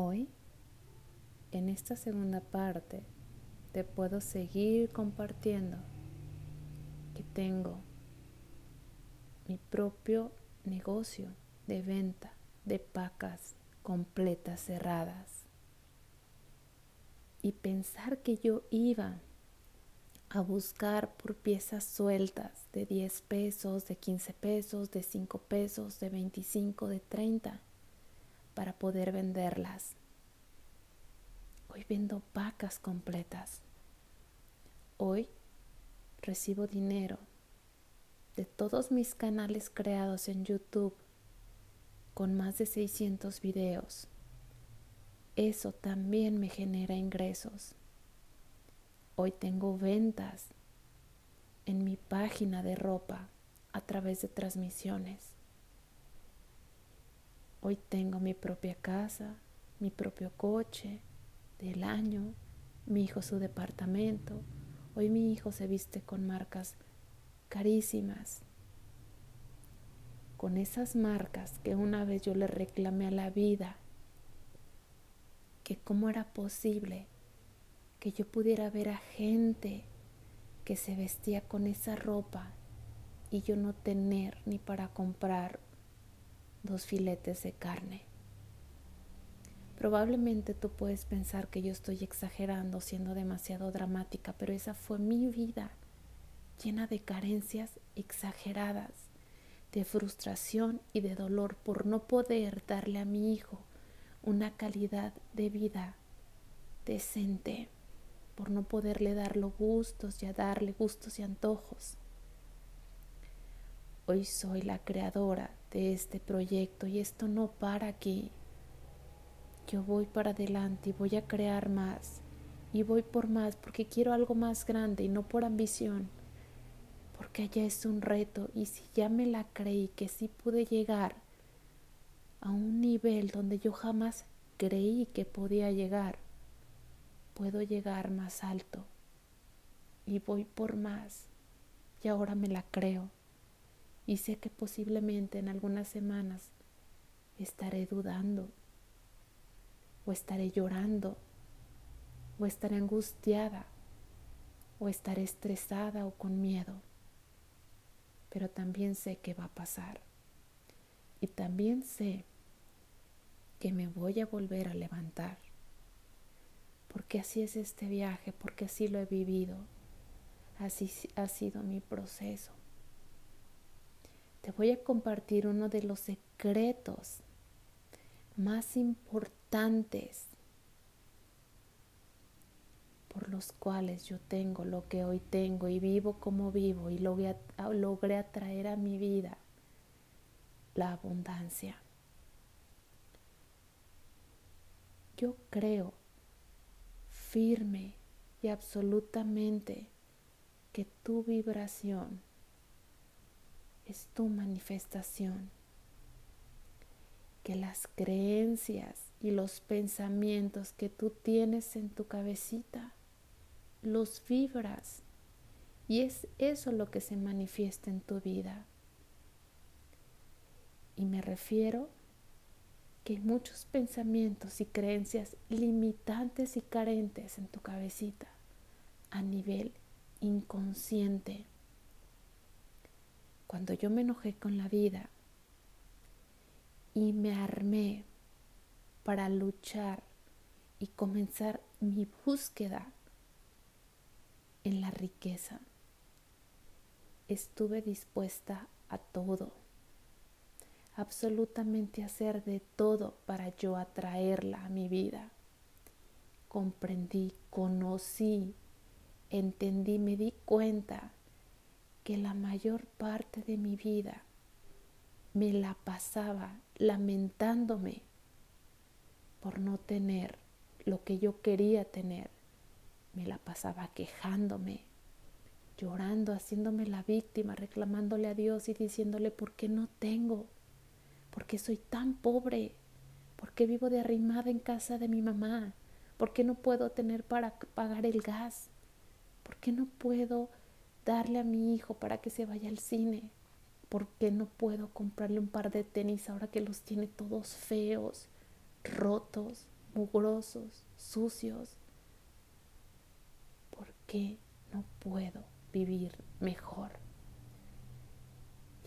Hoy, en esta segunda parte, te puedo seguir compartiendo que tengo mi propio negocio de venta de pacas completas cerradas. Y pensar que yo iba a buscar por piezas sueltas de 10 pesos, de 15 pesos, de 5 pesos, de 25, de 30 para poder venderlas. Hoy vendo vacas completas. Hoy recibo dinero de todos mis canales creados en YouTube con más de 600 videos. Eso también me genera ingresos. Hoy tengo ventas en mi página de ropa a través de transmisiones. Hoy tengo mi propia casa, mi propio coche del año, mi hijo su departamento. Hoy mi hijo se viste con marcas carísimas. Con esas marcas que una vez yo le reclamé a la vida, que cómo era posible que yo pudiera ver a gente que se vestía con esa ropa y yo no tener ni para comprar dos filetes de carne. Probablemente tú puedes pensar que yo estoy exagerando, siendo demasiado dramática, pero esa fue mi vida, llena de carencias exageradas, de frustración y de dolor por no poder darle a mi hijo una calidad de vida decente, por no poderle dar los gustos y a darle gustos y antojos. Hoy soy la creadora de este proyecto y esto no para aquí. Yo voy para adelante y voy a crear más y voy por más porque quiero algo más grande y no por ambición. Porque allá es un reto y si ya me la creí que sí pude llegar a un nivel donde yo jamás creí que podía llegar, puedo llegar más alto y voy por más y ahora me la creo y sé que posiblemente en algunas semanas estaré dudando o estaré llorando o estaré angustiada o estaré estresada o con miedo. Pero también sé que va a pasar. Y también sé que me voy a volver a levantar. Porque así es este viaje, porque así lo he vivido. Así ha sido mi proceso te voy a compartir uno de los secretos más importantes por los cuales yo tengo lo que hoy tengo y vivo como vivo y logré, logré atraer a mi vida la abundancia. Yo creo firme y absolutamente que tu vibración es tu manifestación. Que las creencias y los pensamientos que tú tienes en tu cabecita, los vibras. Y es eso lo que se manifiesta en tu vida. Y me refiero que hay muchos pensamientos y creencias limitantes y carentes en tu cabecita a nivel inconsciente cuando yo me enojé con la vida y me armé para luchar y comenzar mi búsqueda en la riqueza, estuve dispuesta a todo, absolutamente a hacer de todo para yo atraerla a mi vida. Comprendí, conocí, entendí, me di cuenta que la mayor parte de mi vida me la pasaba lamentándome por no tener lo que yo quería tener. Me la pasaba quejándome, llorando, haciéndome la víctima, reclamándole a Dios y diciéndole, ¿por qué no tengo? ¿Por qué soy tan pobre? ¿Por qué vivo de arrimada en casa de mi mamá? ¿Por qué no puedo tener para pagar el gas? ¿Por qué no puedo darle a mi hijo para que se vaya al cine? ¿Por qué no puedo comprarle un par de tenis ahora que los tiene todos feos, rotos, mugrosos, sucios. ¿Por qué no puedo vivir mejor?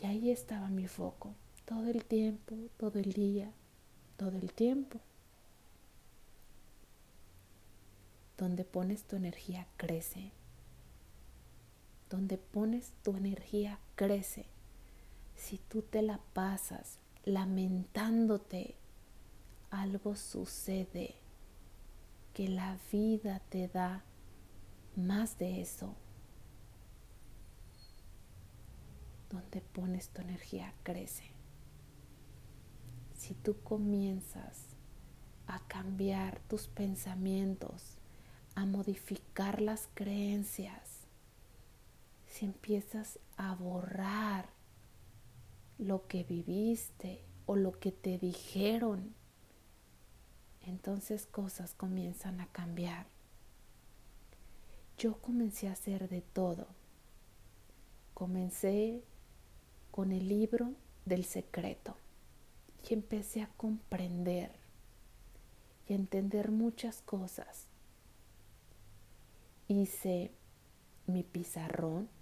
Y ahí estaba mi foco, todo el tiempo, todo el día, todo el tiempo. Donde pones tu energía crece. Donde pones tu energía crece. Si tú te la pasas lamentándote, algo sucede que la vida te da más de eso. Donde pones tu energía crece. Si tú comienzas a cambiar tus pensamientos, a modificar las creencias, si empiezas a borrar lo que viviste o lo que te dijeron, entonces cosas comienzan a cambiar. Yo comencé a hacer de todo. Comencé con el libro del secreto y empecé a comprender y a entender muchas cosas. Hice mi pizarrón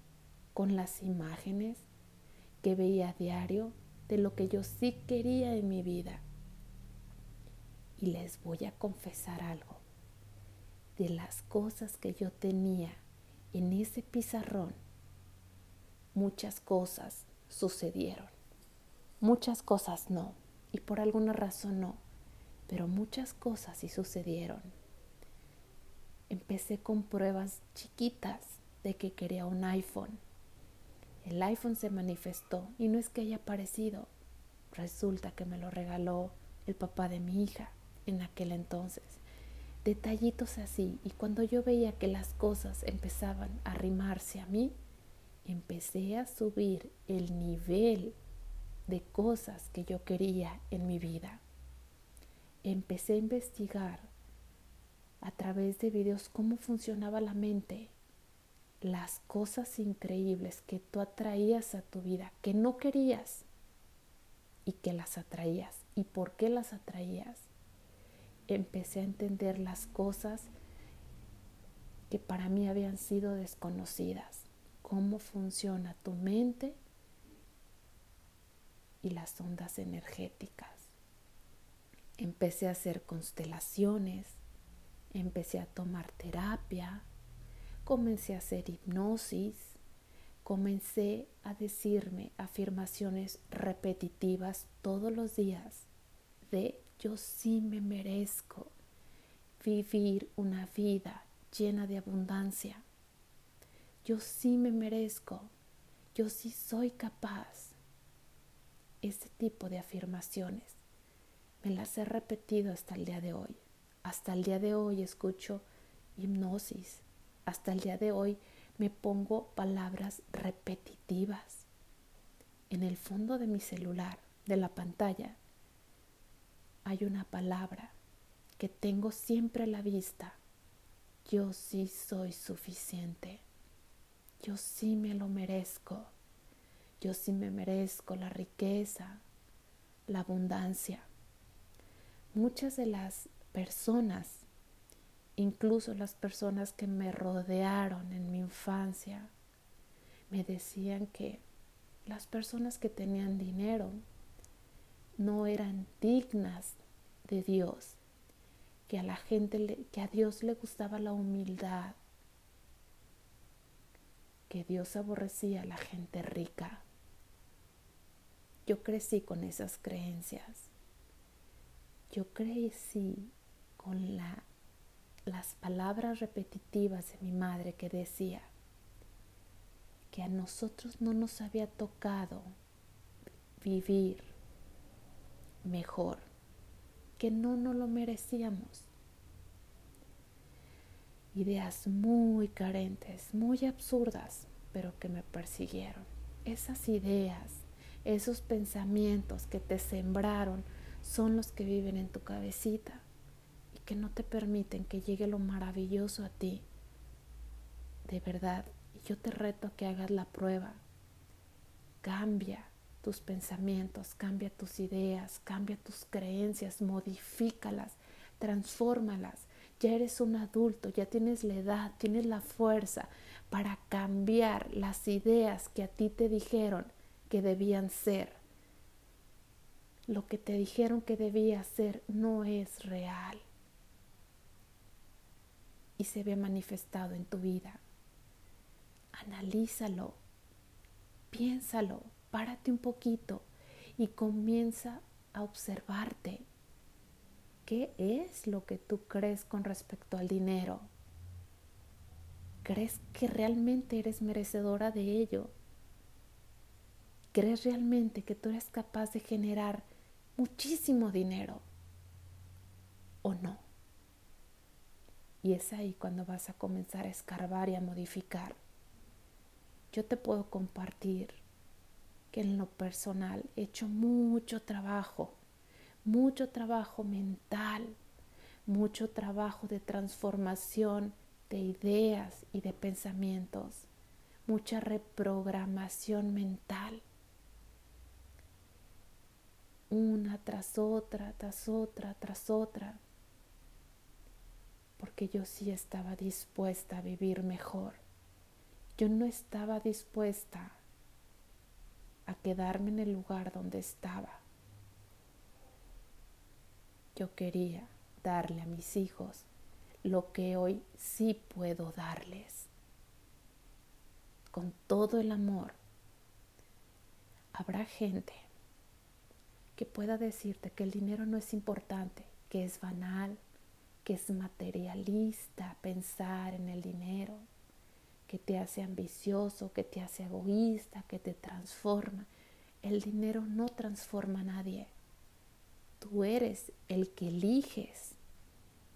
con las imágenes que veía a diario de lo que yo sí quería en mi vida. Y les voy a confesar algo. De las cosas que yo tenía en ese pizarrón, muchas cosas sucedieron. Muchas cosas no. Y por alguna razón no. Pero muchas cosas sí sucedieron. Empecé con pruebas chiquitas de que quería un iPhone el iPhone se manifestó y no es que haya aparecido. Resulta que me lo regaló el papá de mi hija en aquel entonces. Detallitos así. Y cuando yo veía que las cosas empezaban a arrimarse a mí, empecé a subir el nivel de cosas que yo quería en mi vida. Empecé a investigar a través de videos cómo funcionaba la mente las cosas increíbles que tú atraías a tu vida, que no querías y que las atraías. ¿Y por qué las atraías? Empecé a entender las cosas que para mí habían sido desconocidas. Cómo funciona tu mente y las ondas energéticas. Empecé a hacer constelaciones, empecé a tomar terapia, comencé a hacer hipnosis, comencé a decirme afirmaciones repetitivas todos los días de yo sí me merezco vivir una vida llena de abundancia. Yo sí me merezco, yo sí soy capaz. Este tipo de afirmaciones me las he repetido hasta el día de hoy. Hasta el día de hoy escucho hipnosis, hasta el día de hoy me pongo palabras repetitivas. En el fondo de mi celular, de la pantalla, hay una palabra que tengo siempre a la vista. Yo sí soy suficiente. Yo sí me lo merezco. Yo sí me merezco la riqueza, la abundancia. Muchas de las personas Incluso las personas que me rodearon en mi infancia me decían que las personas que tenían dinero no eran dignas de Dios, que a la gente, que a Dios le gustaba la humildad, que Dios aborrecía a la gente rica. Yo crecí con esas creencias. Yo crecí con la las palabras repetitivas de mi madre que decía que a nosotros no nos había tocado vivir mejor, que no nos lo merecíamos. Ideas muy carentes, muy absurdas, pero que me persiguieron. Esas ideas, esos pensamientos que te sembraron son los que viven en tu cabecita que no te permiten que llegue lo maravilloso a ti. De verdad, yo te reto a que hagas la prueba. Cambia tus pensamientos, cambia tus ideas, cambia tus creencias, modifícalas, transfórmalas. Ya eres un adulto, ya tienes la edad, tienes la fuerza para cambiar las ideas que a ti te dijeron que debían ser. Lo que te dijeron que debía ser no es real y se ve manifestado en tu vida. Analízalo, piénsalo, párate un poquito y comienza a observarte. ¿Qué es lo que tú crees con respecto al dinero? ¿Crees que realmente eres merecedora de ello? ¿Crees realmente que tú eres capaz de generar muchísimo dinero? ¿O no? Y es ahí cuando vas a comenzar a escarbar y a modificar. Yo te puedo compartir que en lo personal he hecho mucho trabajo, mucho trabajo mental, mucho trabajo de transformación de ideas y de pensamientos, mucha reprogramación mental. Una tras otra, tras otra, tras otra. Porque yo sí estaba dispuesta a vivir mejor. Yo no estaba dispuesta a quedarme en el lugar donde estaba. Yo quería darle a mis hijos lo que hoy sí puedo darles. Con todo el amor. Habrá gente que pueda decirte que el dinero no es importante, que es banal, que es materialista pensar en el dinero, que te hace ambicioso, que te hace egoísta, que te transforma. El dinero no transforma a nadie. Tú eres el que eliges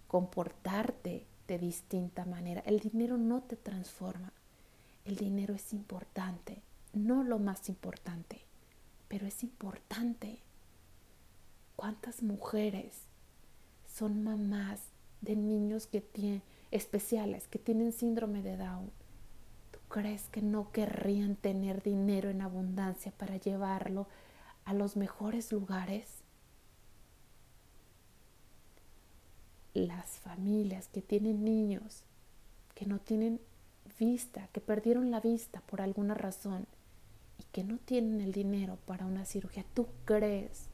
comportarte de distinta manera. El dinero no te transforma. El dinero es importante, no lo más importante, pero es importante. ¿Cuántas mujeres son mamás de niños que tienen especiales, que tienen síndrome de Down? crees que no querrían tener dinero en abundancia para llevarlo a los mejores lugares? Las familias que tienen niños que no tienen vista, que perdieron la vista por alguna razón y que no tienen el dinero para una cirugía, ¿tú crees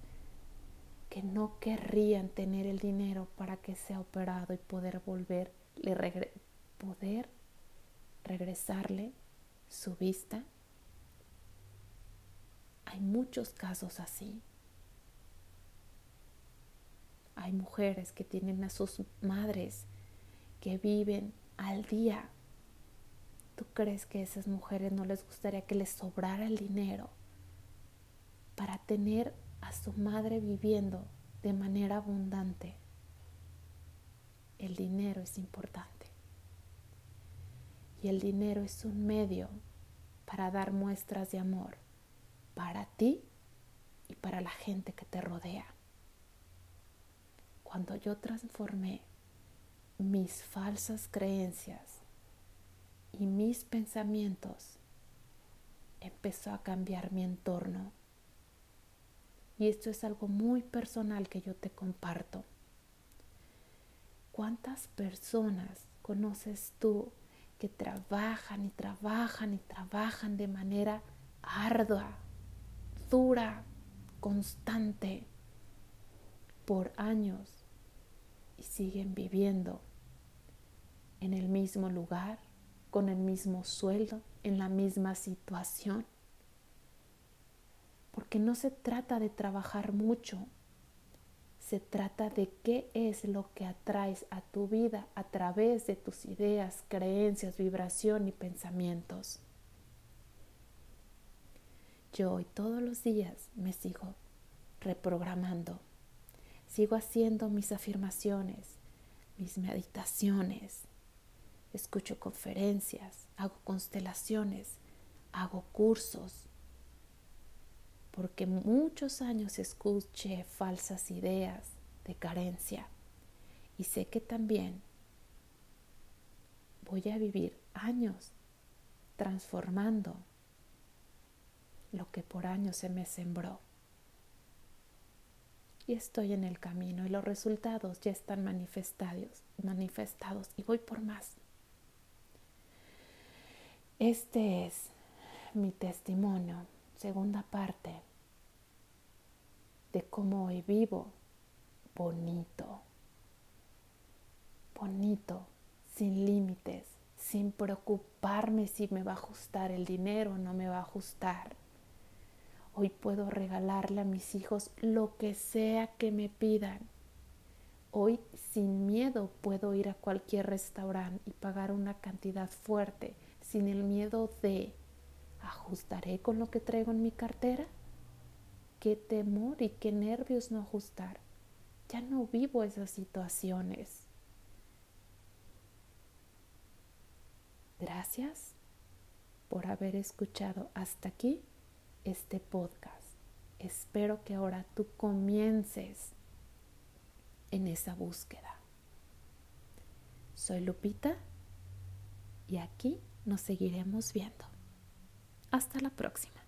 que no querrían tener el dinero para que sea operado y poder volver, poder regresarle su vista? Hay muchos casos así. Hay mujeres que tienen a sus madres que viven al día. ¿Tú crees que a esas mujeres no les gustaría que les sobrara el dinero para tener a su madre viviendo de manera abundante? El dinero es importante. Y el dinero es un medio para dar muestras de amor para ti y para la gente que te rodea. Cuando yo transformé mis falsas creencias y mis pensamientos, empezó a cambiar mi entorno. Y esto es algo muy personal que yo te comparto. ¿Cuántas personas conoces tú que trabajan y trabajan y trabajan de manera ardua, dura, constante, por años y siguen viviendo en el mismo lugar, con el mismo sueldo, en la misma situación. Porque no se trata de trabajar mucho, se trata de qué es lo que atraes a tu vida a través de tus ideas, creencias, vibración y pensamientos. Yo hoy todos los días me sigo reprogramando, sigo haciendo mis afirmaciones, mis meditaciones, escucho conferencias, hago constelaciones, hago cursos, porque muchos años escuché falsas ideas de carencia y sé que también voy a vivir años transformando lo que por años se me sembró. y estoy en el camino y los resultados ya están manifestados, manifestados y voy por más. Este es mi testimonio, segunda parte, de cómo hoy vivo bonito, bonito, sin límites, sin preocuparme si me va a ajustar el dinero o no me va a ajustar. Hoy puedo regalarle a mis hijos lo que sea que me pidan. Hoy sin miedo puedo ir a cualquier restaurante y pagar una cantidad fuerte sin el miedo de ¿ajustaré con lo que traigo en mi cartera? Qué temor y qué nervios no ajustar. Ya no vivo esas situaciones. Gracias por haber escuchado hasta aquí este podcast. Espero que ahora tú comiences en esa búsqueda. Soy Lupita y aquí nos seguiremos viendo. Hasta la próxima.